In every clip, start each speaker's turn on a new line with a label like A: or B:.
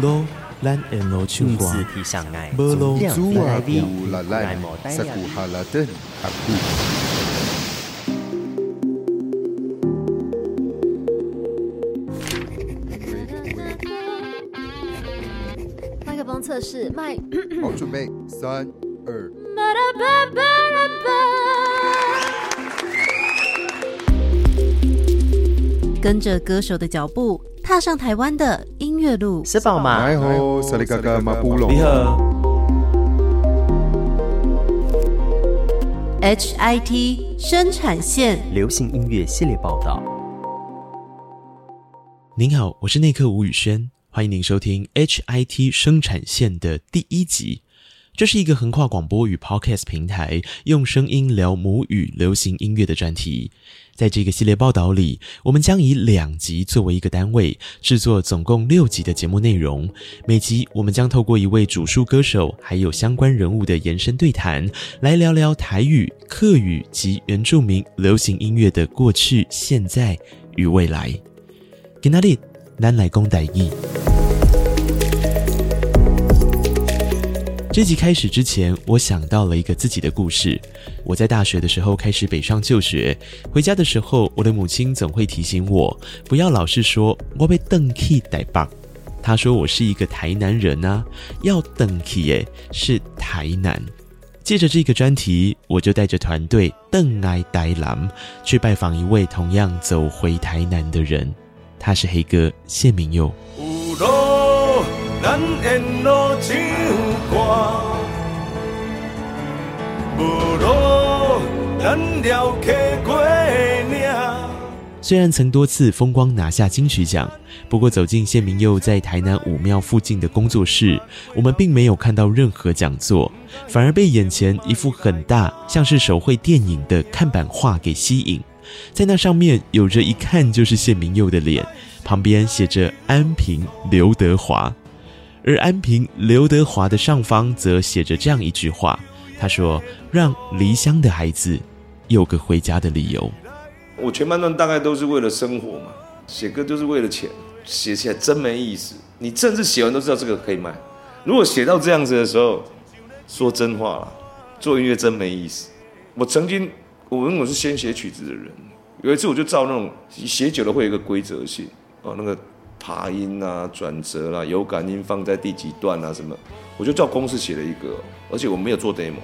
A: 路，咱沿路唱歌，无路阻碍你，来莫呆呀。
B: 麦克风测试，麦。
C: 好，准备，三、二。
B: 跟着歌手的脚步，踏上台湾的音乐路。
D: 是宝吗？
C: 你好，萨利嘎嘎马布隆。
A: 你好。
B: HIT 生产线
D: 流行音乐系列报道。
A: 您好，我是内克吴宇轩，欢迎您收听 HIT 生产线的第一集。这是一个横跨广播与 Podcast 平台，用声音聊母语流行音乐的专题。在这个系列报道里，我们将以两集作为一个单位，制作总共六集的节目内容。每集我们将透过一位主述歌手，还有相关人物的延伸对谈，来聊聊台语、客语及原住民流行音乐的过去、现在与未来。今天咱来讲台语。这集开始之前，我想到了一个自己的故事。我在大学的时候开始北上就学，回家的时候，我的母亲总会提醒我，不要老是说我被邓去台北。她说我是一个台南人啊，要邓去耶，是台南。借着这个专题，我就带着团队邓来台南去拜访一位同样走回台南的人，他是黑哥谢明佑。虽然曾多次风光拿下金曲奖，不过走进谢明佑在台南武庙附近的工作室，我们并没有看到任何讲座，反而被眼前一幅很大，像是手绘电影的看板画给吸引。在那上面有着一看就是谢明佑的脸，旁边写着安平刘德华。而安平刘德华的上方则写着这样一句话：“他说，让离乡的孩子有个回家的理由。”
E: 我前半段大概都是为了生活嘛，写歌就是为了钱，写起来真没意思。你甚至写完都知道这个可以卖。如果写到这样子的时候，说真话了，做音乐真没意思。我曾经，我因为我是先写曲子的人，有一次我就照那种写久了会有一个规则性哦，那个。爬音啊，转折啦、啊，有感音放在第几段啊？什么？我就照公式写了一个，而且我没有做 demo，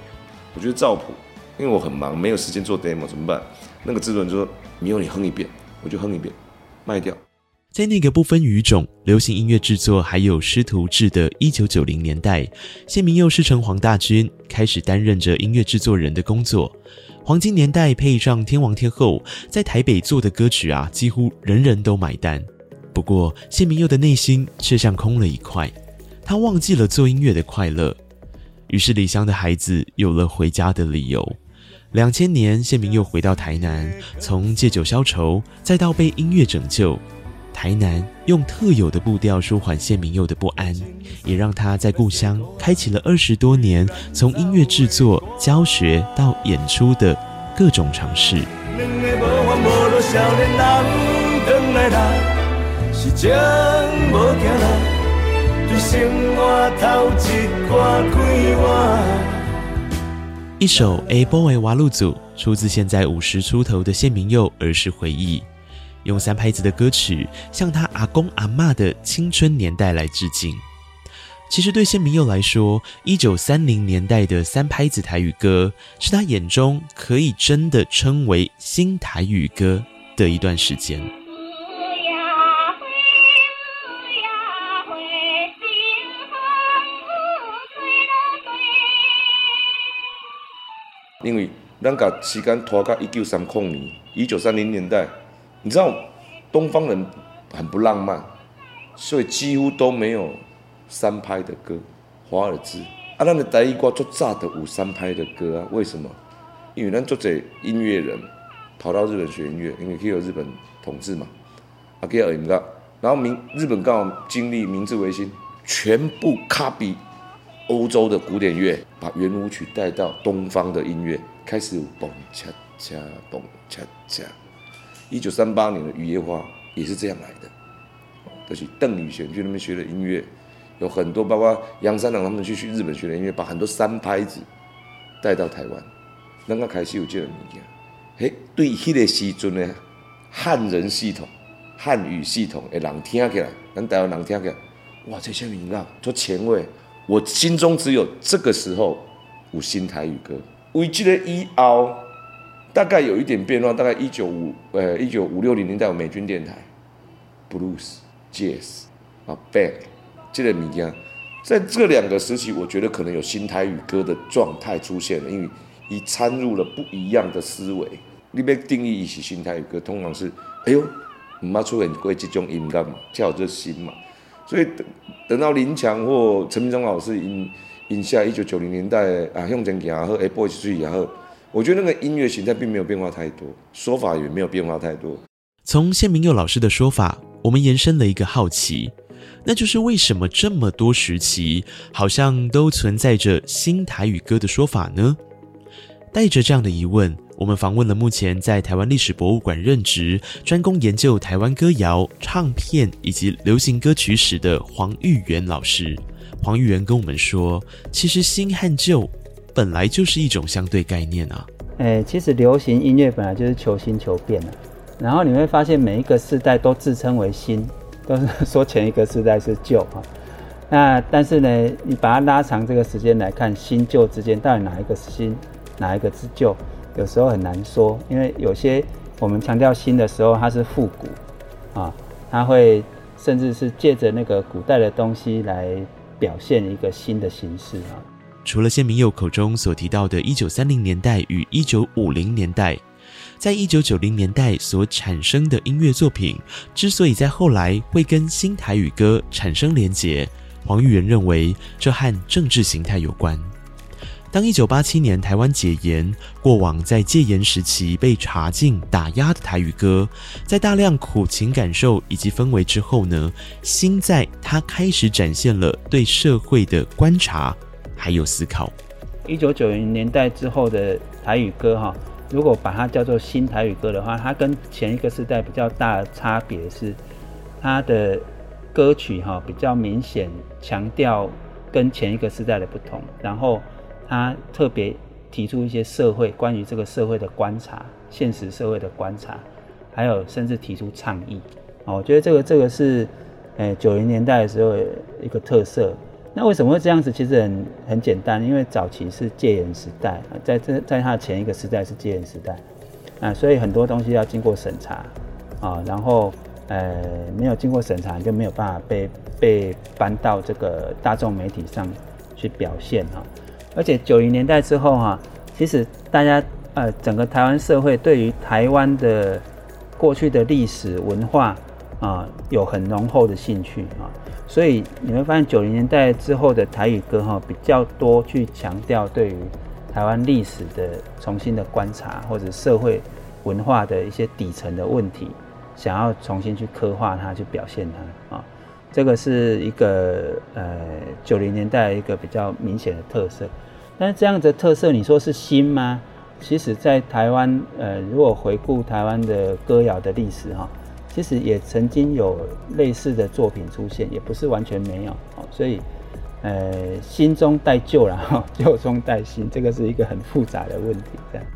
E: 我觉得照谱，因为我很忙，没有时间做 demo，怎么办？那个制作人就说：“你用你哼一遍，我就哼一遍，卖掉。”
A: 在那个不分语种、流行音乐制作还有师徒制的一九九零年代，谢明佑师承黄大军，开始担任着音乐制作人的工作。黄金年代配上天王天后，在台北做的歌曲啊，几乎人人都买单。不过，谢明佑的内心却像空了一块，他忘记了做音乐的快乐。于是，李湘的孩子有了回家的理由。两千年，谢明佑回到台南，从借酒消愁，再到被音乐拯救。台南用特有的步调舒缓谢明佑的不安，也让他在故乡开启了二十多年从音乐制作、教学到演出的各种尝试。一首《A Boy 瓦路组》出自现在五十出头的谢明佑儿时回忆，用三拍子的歌曲向他阿公阿嬷的青春年代来致敬。其实对谢明佑来说，一九三零年代的三拍子台语歌是他眼中可以真的称为新台语歌的一段时间。
E: 因为咱把时间拖到一九三零年，一九三零年代，你知道东方人很不浪漫，所以几乎都没有三拍的歌。华尔兹啊，咱的台语歌最早的有三拍的歌啊？为什么？因为咱做这音乐人跑到日本学音乐，因为可以有日本统治嘛，啊，可以有音乐。然后明日本刚好经历明治维新，全部卡比。欧洲的古典乐把圆舞曲带到东方的音乐，开始蹦恰恰蹦恰恰。一九三八年的《雨夜花》也是这样来的，就是邓雨贤去那边学的音乐，有很多包括杨三郎他们去去日本学的音乐，把很多三拍子带到台湾，那个开始有这个物件。嘿，对迄个时阵呢，汉人系统、汉语系统的人听起来，咱台湾人听起来，哇，这些名啊，多前卫！我心中只有这个时候有新台语歌。我记得以后，大概有一点变化，大概一九五呃一九五六零年代有美军电台，blues、jazz 啊，band。这个物件，在这两个时期，我觉得可能有新台语歌的状态出现了，因为已掺入了不一样的思维。你要定义一起新台语歌，通常是，哎呦，唔捌出现过这种音乐嘛，叫做新嘛。所以等等到林强或陈明忠老师引引下一九九零年代啊，向前行和 A Boys 去以后，我觉得那个音乐形态并没有变化太多，说法也没有变化太多。
A: 从谢明佑老师的说法，我们延伸了一个好奇。那就是为什么这么多时期好像都存在着新台语歌的说法呢？带着这样的疑问，我们访问了目前在台湾历史博物馆任职、专攻研究台湾歌谣、唱片以及流行歌曲史的黄玉元老师。黄玉元跟我们说，其实新和旧本来就是一种相对概念啊。
F: 诶，其实流行音乐本来就是求新求变的，然后你会发现每一个世代都自称为新。都是说前一个时代是旧哈，那但是呢，你把它拉长这个时间来看，新旧之间到底哪一个是新，哪一个是旧，有时候很难说，因为有些我们强调新的时候，它是复古啊，它会甚至是借着那个古代的东西来表现一个新的形式啊。
A: 除了谢明佑口中所提到的1930年代与1950年代。在一九九零年代所产生的音乐作品，之所以在后来会跟新台语歌产生连结，黄玉元认为这和政治形态有关。当一九八七年台湾解严，过往在戒严时期被查禁打压的台语歌，在大量苦情感受以及氛围之后呢，新在他开始展现了对社会的观察还有思考。
F: 一九九零年代之后的台语歌，哈。如果把它叫做新台语歌的话，它跟前一个时代比较大的差别是，它的歌曲哈比较明显强调跟前一个时代的不同，然后他特别提出一些社会关于这个社会的观察、现实社会的观察，还有甚至提出倡议。哦，我觉得这个这个是，诶九零年代的时候一个特色。那为什么会这样子？其实很很简单，因为早期是戒严时代，在这在它前一个时代是戒严时代，啊，所以很多东西要经过审查，啊，然后呃没有经过审查就没有办法被被搬到这个大众媒体上去表现哈。而且九零年代之后哈，其实大家呃整个台湾社会对于台湾的过去的历史文化啊有很浓厚的兴趣啊。所以你会发现，九零年代之后的台语歌哈，比较多去强调对于台湾历史的重新的观察，或者社会文化的一些底层的问题，想要重新去刻画它，去表现它啊。这个是一个呃九零年代一个比较明显的特色。但是这样的特色，你说是新吗？其实，在台湾呃，如果回顾台湾的歌谣的历史哈。其实也曾经有类似的作品出现，也不是完全没有。所以，呃，新中带旧然后 旧中带新，这个是一个很复杂的问题。这样，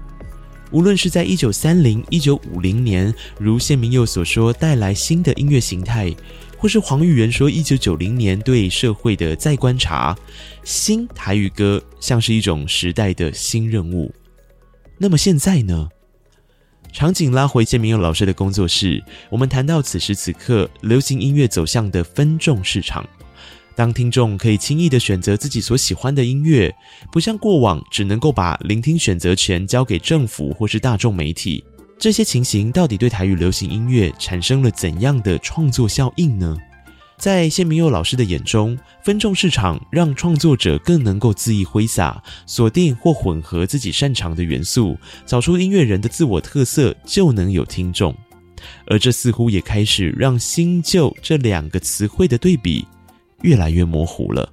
A: 无论是在一九三零、一九五零年，如谢明佑所说带来新的音乐形态，或是黄玉元说一九九零年对社会的再观察，新台语歌像是一种时代的新任务。那么现在呢？场景拉回谢明佑老师的工作室，我们谈到此时此刻流行音乐走向的分众市场。当听众可以轻易的选择自己所喜欢的音乐，不像过往只能够把聆听选择权交给政府或是大众媒体，这些情形到底对台语流行音乐产生了怎样的创作效应呢？在谢明佑老师的眼中，分众市场让创作者更能够恣意挥洒，锁定或混合自己擅长的元素，找出音乐人的自我特色，就能有听众。而这似乎也开始让新旧这两个词汇的对比越来越模糊了。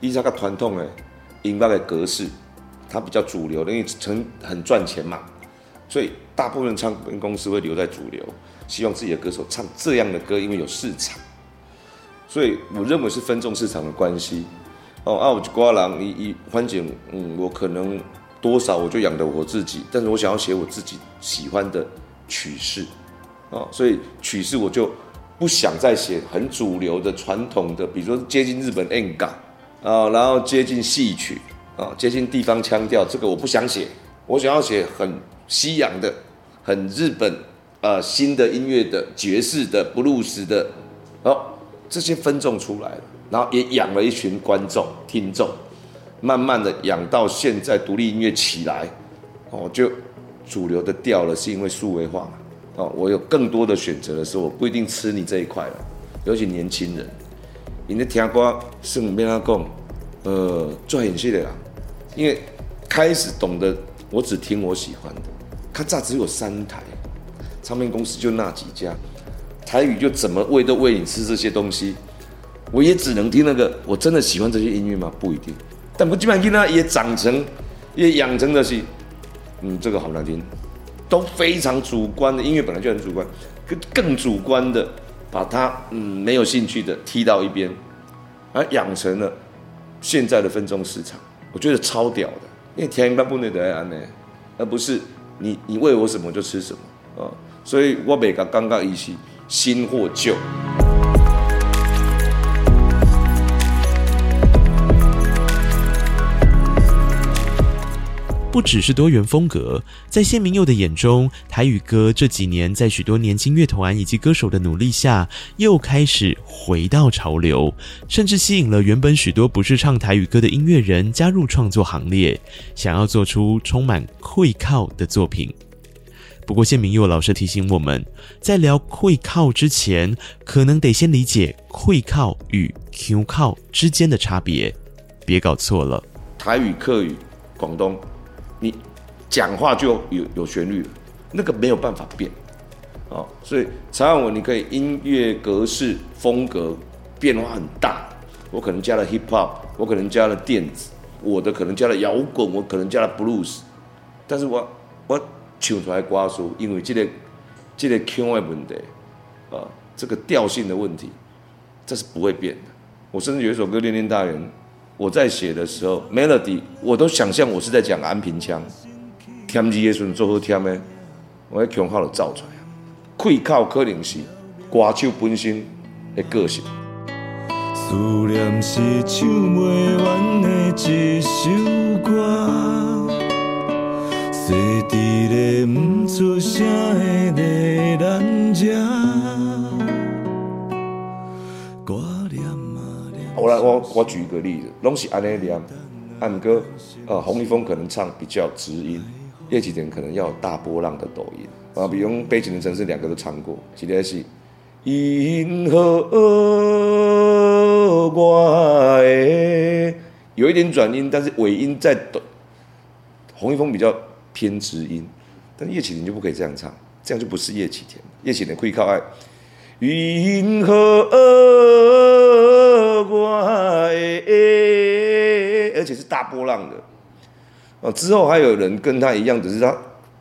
E: 以前个传统的音乐的格式，它比较主流，因为成很赚钱嘛，所以大部分唱片公司会留在主流，希望自己的歌手唱这样的歌，因为有市场。所以我认为是分众市场的关系。哦，啊，我瓜郎，一一环境，嗯，我可能多少我就养得我自己，但是我想要写我自己喜欢的曲式，啊，所以曲式我就不想再写很主流的传统的，比如说接近日本演歌啊，然后接近戏曲啊，接近地方腔调，这个我不想写，我想要写很西洋的、很日本呃新的音乐的爵士的、布鲁斯的，哦，这些分众出来了。然后也养了一群观众、听众，慢慢的养到现在独立音乐起来，哦，就主流的掉了，是因为数位化嘛，哦，我有更多的选择的时候，我不一定吃你这一块了，尤其年轻人，你的听歌是唔变阿讲，呃，做演戏的啦，因为开始懂得，我只听我喜欢的，咔嚓只有三台，唱片公司就那几家，台语就怎么喂都喂你吃这些东西。我也只能听那个，我真的喜欢这些音乐吗？不一定。但我基本上听它也长成，也养成的是，嗯，这个好难听，都非常主观的音乐本来就很主观，更更主观的把它嗯没有兴趣的踢到一边，而养成了现在的分众市场，我觉得超屌的。因为天一般不能得安呢，而不是你你喂我什么就吃什么啊。所以我每个刚刚一起新或旧。
A: 不只是多元风格，在谢明佑的眼中，台语歌这几年在许多年轻乐团以及歌手的努力下，又开始回到潮流，甚至吸引了原本许多不是唱台语歌的音乐人加入创作行列，想要做出充满气口的作品。不过谢明佑老师提醒我们，在聊气口之前，可能得先理解气口与腔靠之间的差别，别搞错了。
E: 台语、客语、广东。你讲话就有有旋律了，那个没有办法变，哦，所以潮语文你可以音乐格式风格变化很大，我可能加了 hip hop，我可能加了电子，我的可能加了摇滚，我可能加了 blues，但是我我唱出来歌数，因为这个这个腔的问题，啊，这个调性的问题，这是不会变的。我甚至有一首歌《恋恋大人》。我在写的时候，melody 我都想象我是在讲安平腔，添字的时候做好添的，我喺腔口就造出来，气口可能是歌手本身的个性。思念是唱不完的一首歌，细腻的不出声的恋人我来，我我举一个例子，拢是安尼念，按歌，呃，洪一峰可能唱比较直音，叶启田可能要有大波浪的抖音，啊，比如《悲情的城市》两个都唱过，记得是，银河我的，有一点转音，但是尾音在抖，洪一峰比较偏直音，但叶启田就不可以这样唱，这样就不是叶启田，叶启田可以靠爱，银河。波浪的哦。之后还有人跟他一样，只是他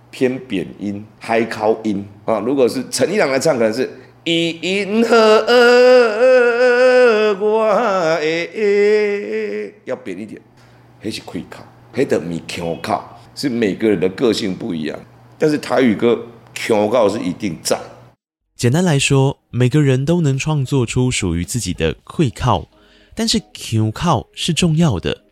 E: 偏扁音、嗨高音啊。如果是陈一郎来唱，可能是银河我的，要扁一点，还是气口，还得米腔口，是每个人的个性不一样。但是台语歌腔口是一定在。
A: 简单来说，每个人都能创作出属于自己的气口，但是腔口是重要的。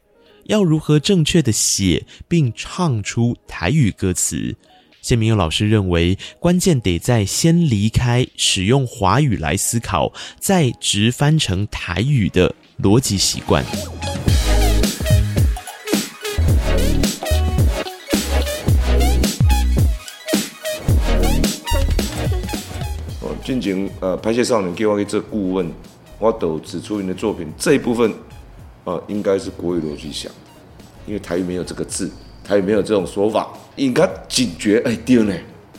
A: 要如何正确的写并唱出台语歌词？谢铭祐老师认为，关键得在先离开使用华语来思考，再直翻成台语的逻辑习惯。
E: 进前呃，拍谢少年给我一个顾问，我都指出你的作品这一部分，呃，应该是国语逻辑想，因为台语没有这个字，台语没有这种说法，应该警觉哎对呢，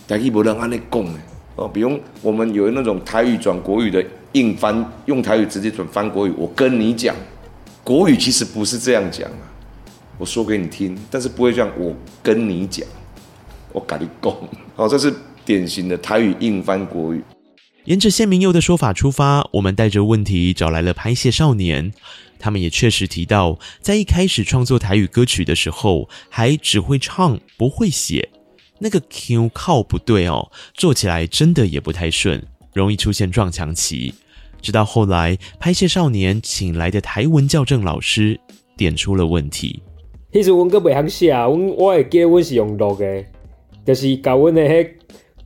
E: 台语不能按呢讲呢哦，比如我们有那种台语转国语的硬翻，用台语直接转翻国语，我跟你讲，国语其实不是这样讲啊，我说给你听，但是不会这样，我跟你讲，我跟你讲，哦，这是典型的台语硬翻国语。
A: 沿着谢明佑的说法出发，我们带着问题找来了拍谢少年。他们也确实提到，在一开始创作台语歌曲的时候，还只会唱不会写，那个 Q 靠不对哦，做起来真的也不太顺，容易出现撞墙期。直到后来，拍谢少年请来的台文校正老师点出了问题。
G: 其实阮阁袂晓写，阮我会记得阮是用录的，就是教阮的迄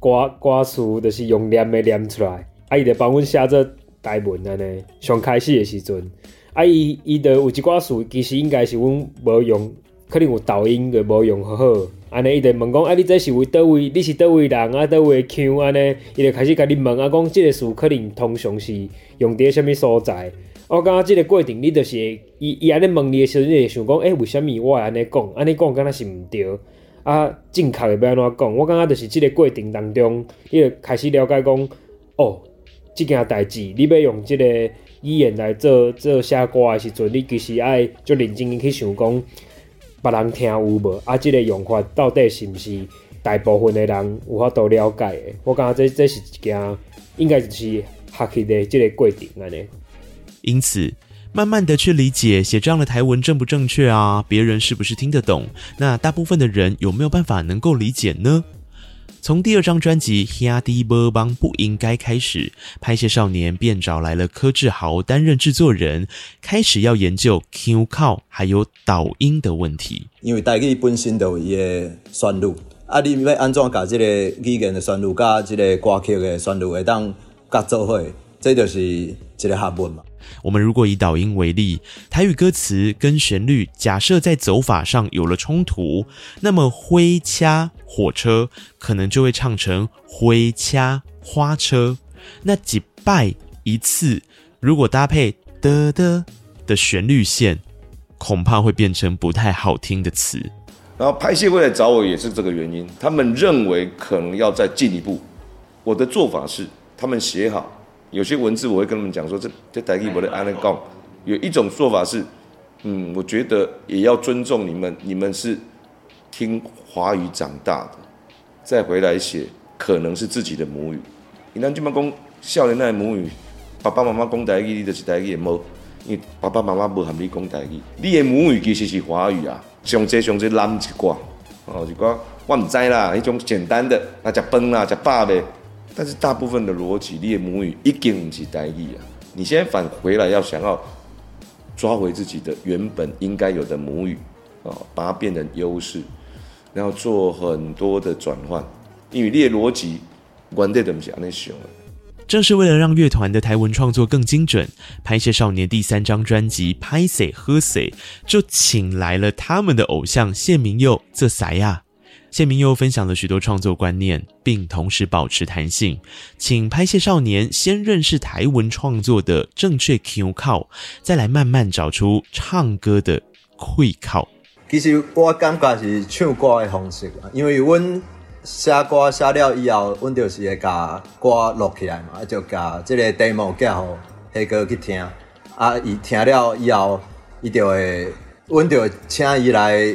G: 歌歌词，就是用念的念出来，啊伊就帮阮写做台文安尼。上开始的时阵，啊伊伊就有一寡词，其实应该是阮无用，可能有抖音就无用好好。安尼伊就问讲，啊你这是为叨位？你是叨位人啊？叨位腔安尼？伊就开始甲你问啊，讲即个词可能通常是用伫虾米所在？我感觉这个过程，你就是伊伊安尼问你的时候，你会想讲，诶、为什么我会安尼讲？安尼讲，敢若是毋对啊？正确的要安怎讲？我感觉就是这个过程当中，你就开始了解讲，哦，这件代志，你要用这个语言来做做写歌的时阵，你其实爱就认真去想讲，别人听有无？啊，这个用法到底是毋是大部分的人有法度了解的？我感觉这这是一件，应该就是学习的这个过程安尼。
A: 因此，慢慢的去理解写这样的台文正不正确啊？别人是不是听得懂？那大部分的人有没有办法能够理解呢？从第二张专辑《兄弟没帮不应该》开始，拍谢少年便找来了柯志豪担任制作人，开始要研究 Q 靠还有导音的问题。
H: 因为台语本身都有伊个旋律，啊，你要安怎把这个语言的旋律加这个歌曲的旋律会当夹做伙，这就是一个学问嘛。
A: 我们如果以导音为例，台语歌词跟旋律假设在走法上有了冲突，那么灰掐火车可能就会唱成灰掐花车。那几拜一次，如果搭配的的的旋律线，恐怕会变成不太好听的词。
E: 然后拍戏会来找我也是这个原因，他们认为可能要再进一步。我的做法是，他们写好。有些文字我会跟他们讲说，这这台语我的安尼讲。有一种说法是，嗯，我觉得也要尊重你们，你们是听华语长大的，再回来写可能是自己的母语。你看这么讲，少年那母语，爸爸妈妈讲台语，你就是台语的母，因为爸爸妈妈不含你讲台语，你的母语其实是华语啊。上这上这难一挂，哦，一挂我唔知啦，一种简单的，那食饭啦，食饱呗。但是大部分的逻辑，你的母语一定是台语啊！你现在返回来要想要抓回自己的原本应该有的母语啊，把它变成优势，然后做很多的转换，因为你的逻辑完全都不是安尼想的。
A: 正是为了让乐团的台文创作更精准，拍谢少年第三张专辑《拍谁喝谁》就请来了他们的偶像谢明佑这谁呀？谢明又分享了许多创作观念，并同时保持弹性，请拍戏少年先认识台文创作的正确 Q 靠，再来慢慢找出唱歌的会靠。
H: 其实我感觉是唱歌的方式，因为阮写歌写了以后，阮就是会把歌录起来嘛，就把这个 demo 寄互黑哥去听，啊，伊听了以后，伊就会，阮就请伊来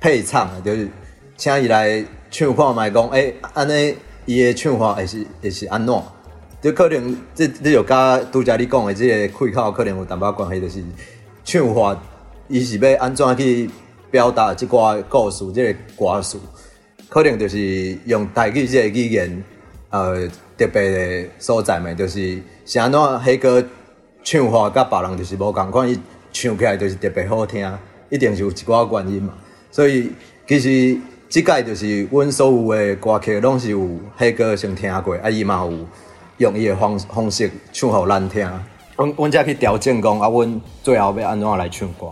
H: 配唱，就是。请伊来唱看卖讲，诶，安尼伊的唱法会是会是安怎？就可能这这就甲拄则你讲的即个开口可能有淡薄关系，就是唱法，伊是要安怎去表达即个故事，即个歌词，可能就是用台语即个语言，呃，特别的所在嘛，就是是安怎黑哥唱法甲别人就是无共款，伊唱起来就是特别好听，一定是有一寡原因嘛，所以其实。这届就是阮所有的歌曲，拢是有黑哥先听过，啊，伊嘛有用伊的方方式唱互咱听，阮阮才去调整讲，啊，阮最后要安怎来唱歌。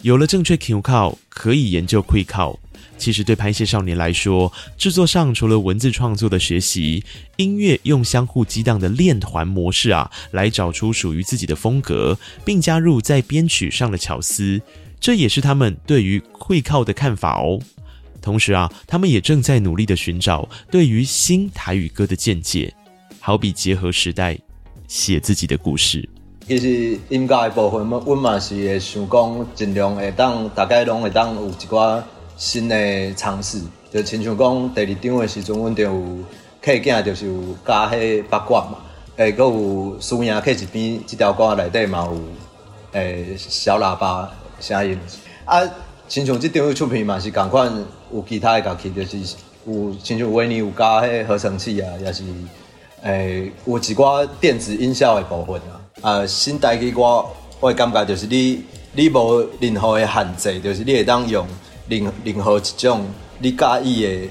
A: 有了正确 Q 靠，可以研究气口。其实对拍戏少年来说，制作上除了文字创作的学习，音乐用相互激荡的练团模式啊，来找出属于自己的风格，并加入在编曲上的巧思，这也是他们对于气口的看法哦。同时啊，他们也正在努力的寻找对于新台语歌的见解，好比结合时代，写自己的故事。
H: 其实音乐的部分，我嘛是会想讲，尽量会当大概拢会当有一寡新的尝试。就亲像讲第二张的时阵，阮就有客件就是有加迄八卦嘛，诶，佮有输赢客一边，这条歌内底嘛有诶小喇叭声音。啊，亲像这张出片嘛是共款，有其他的乐器，就是有亲像维尼有加迄合成器啊，也是诶有一寡电子音效的部分啊。啊，新台语歌我会感觉就是你你无任何的限制，就是你会当用任任何一种你介意的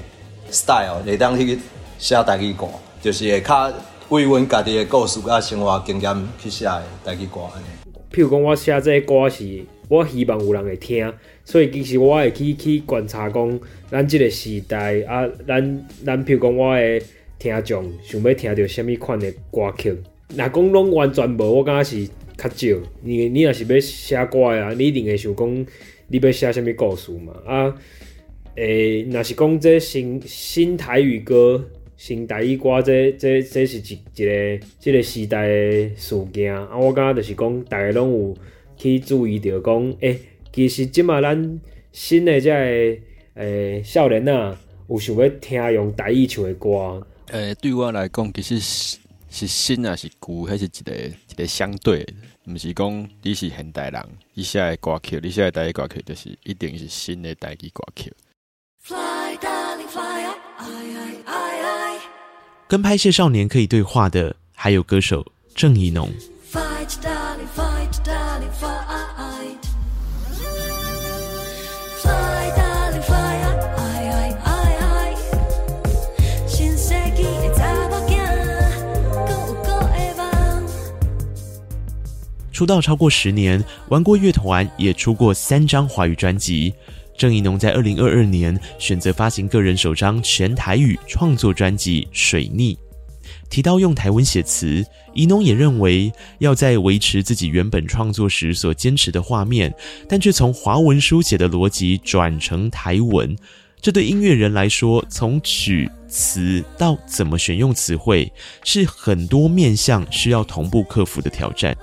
H: style 会当去。写台语歌，就是会较为阮家己的故事啊、生活经验去写的台语歌安尼。
G: 譬如讲，我写这个歌是，我希望有人会听，所以其实我会去去观察讲，咱这个时代啊，咱咱譬如讲，我的听众想要听到什物款的歌曲。若讲拢完全无，我感觉是较少。你你若是要写歌啊，你一定会想讲，你要写什物故事嘛？啊，诶、欸，若是讲这新新台语歌。新台语歌，这这这是一一个即个时代的事件啊！我感觉就是讲，大家拢有去注意到讲，诶、欸，其实即马咱新的这个诶、欸、少年啊，有想要听用台语唱的歌。诶、
I: 欸，对我来讲，其实是是新啊，是旧，还是一个一个相对的，毋是讲你是现代人，你写的歌曲，你写的台语歌曲，就是一定是新的台语歌曲。Fly, darling, fly up, I, I, I.
A: 跟拍谢少年可以对话的，还有歌手郑宜农。出道超过十年，玩过乐团，也出过三张华语专辑。郑宜农在二零二二年选择发行个人首张全台语创作专辑《水逆》，提到用台文写词，宜农也认为要在维持自己原本创作时所坚持的画面，但却从华文书写的逻辑转成台文，这对音乐人来说，从曲词到怎么选用词汇，是很多面向需要同步克服的挑战。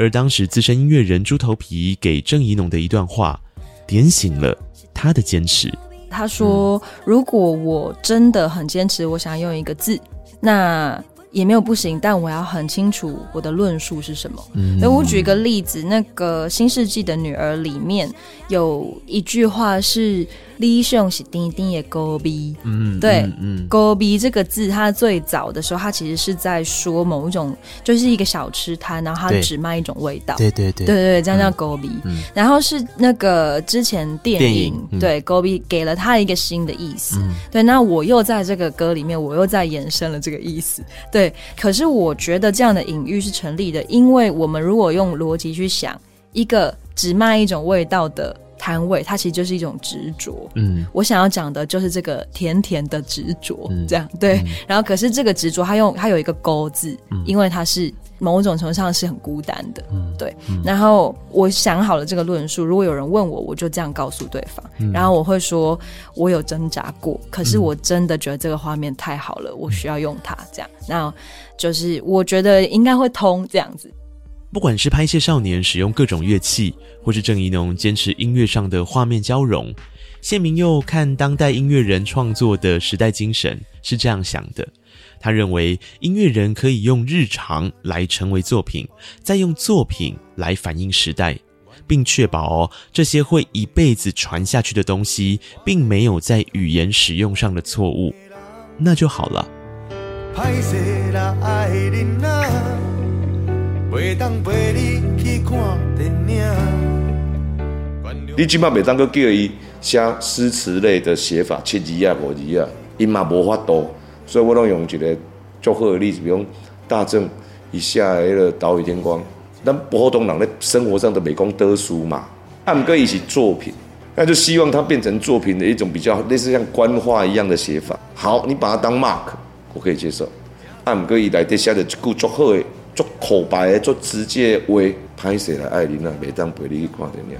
A: 而当时资深音乐人猪头皮给郑怡农的一段话。点醒了他的坚持。
J: 他说：“如果我真的很坚持，我想用一个字，那也没有不行，但我要很清楚我的论述是什么。嗯”那我举一个例子，那个《新世纪的女儿》里面有一句话是。李雄是丁丁的勾逼，嗯，对，嗯，高逼这个字，它最早的时候，它其实是在说某一种，就是一个小吃摊，然后它只卖一种味道，对对对，对对对，这样叫勾逼。嗯，然后是那个之前电影，对勾逼给了他一个新的意思，嗯，对，那我又在这个歌里面，我又在延伸了这个意思，对。可是我觉得这样的隐喻是成立的，因为我们如果用逻辑去想，一个只卖一种味道的。摊位，它其实就是一种执着。嗯，我想要讲的就是这个甜甜的执着，嗯、这样对。嗯、然后，可是这个执着，它用它有一个“勾”字，嗯、因为它是某种程度上是很孤单的。嗯，对。嗯、然后我想好了这个论述，如果有人问我，我就这样告诉对方。嗯、然后我会说，我有挣扎过，可是我真的觉得这个画面太好了，我需要用它。这样，那就是我觉得应该会通这样子。
A: 不管是拍戏少年使用各种乐器，或是郑怡农坚持音乐上的画面交融，谢明佑看当代音乐人创作的时代精神是这样想的：他认为音乐人可以用日常来成为作品，再用作品来反映时代，并确保哦这些会一辈子传下去的东西，并没有在语言使用上的错误，那就好了。
E: 你即马袂当阁叫伊写诗词类的写法，七字啊、五字啊，伊嘛无法度，所以我拢用一个足好的例子，比如大正伊写的迄个《岛屿天光》，咱普通人咧生活上都袂讲得书嘛，啊，毋过伊是作品，那就希望它变成作品的一种比较类似像官话一样的写法。好，你把它当 mark，我可以接受。啊，毋过伊内底写的一句足好的。做口白的，做直接的话，歹势来爱恁啊，袂当陪你去看电影。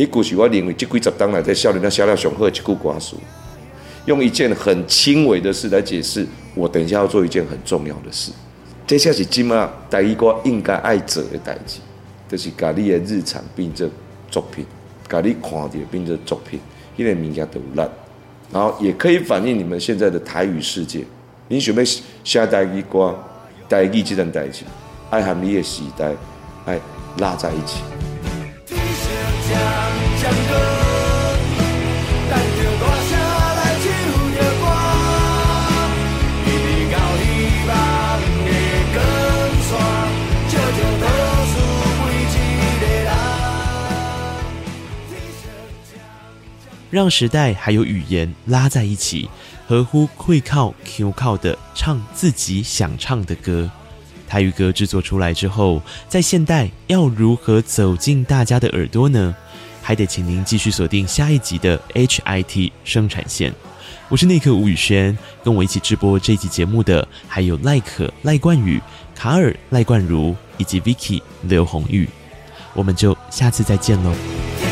E: 迄句是我认为这几十当来在少年，那写了上好的一句歌词，用一件很轻微的事来解释，我等一下要做一件很重要的事。这下是今嘛台语歌应该爱做的代志，就是把你的日常变成作品，把你看的变成作品，因为物件都有力，然后也可以反映你们现在的台语世界。
K: 你想要写台语歌，台语这段代志，爱和你的时代爱拉在一起。
A: 让时代还有语言拉在一起，合乎会靠 Q 靠的唱自己想唱的歌。台语歌制作出来之后，在现代要如何走进大家的耳朵呢？还得请您继续锁定下一集的 HIT 生产线。我是内克吴宇轩，跟我一起直播这一集节目的还有赖可赖冠宇、卡尔赖冠如以及 Vicky 刘红玉。我们就下次再见喽。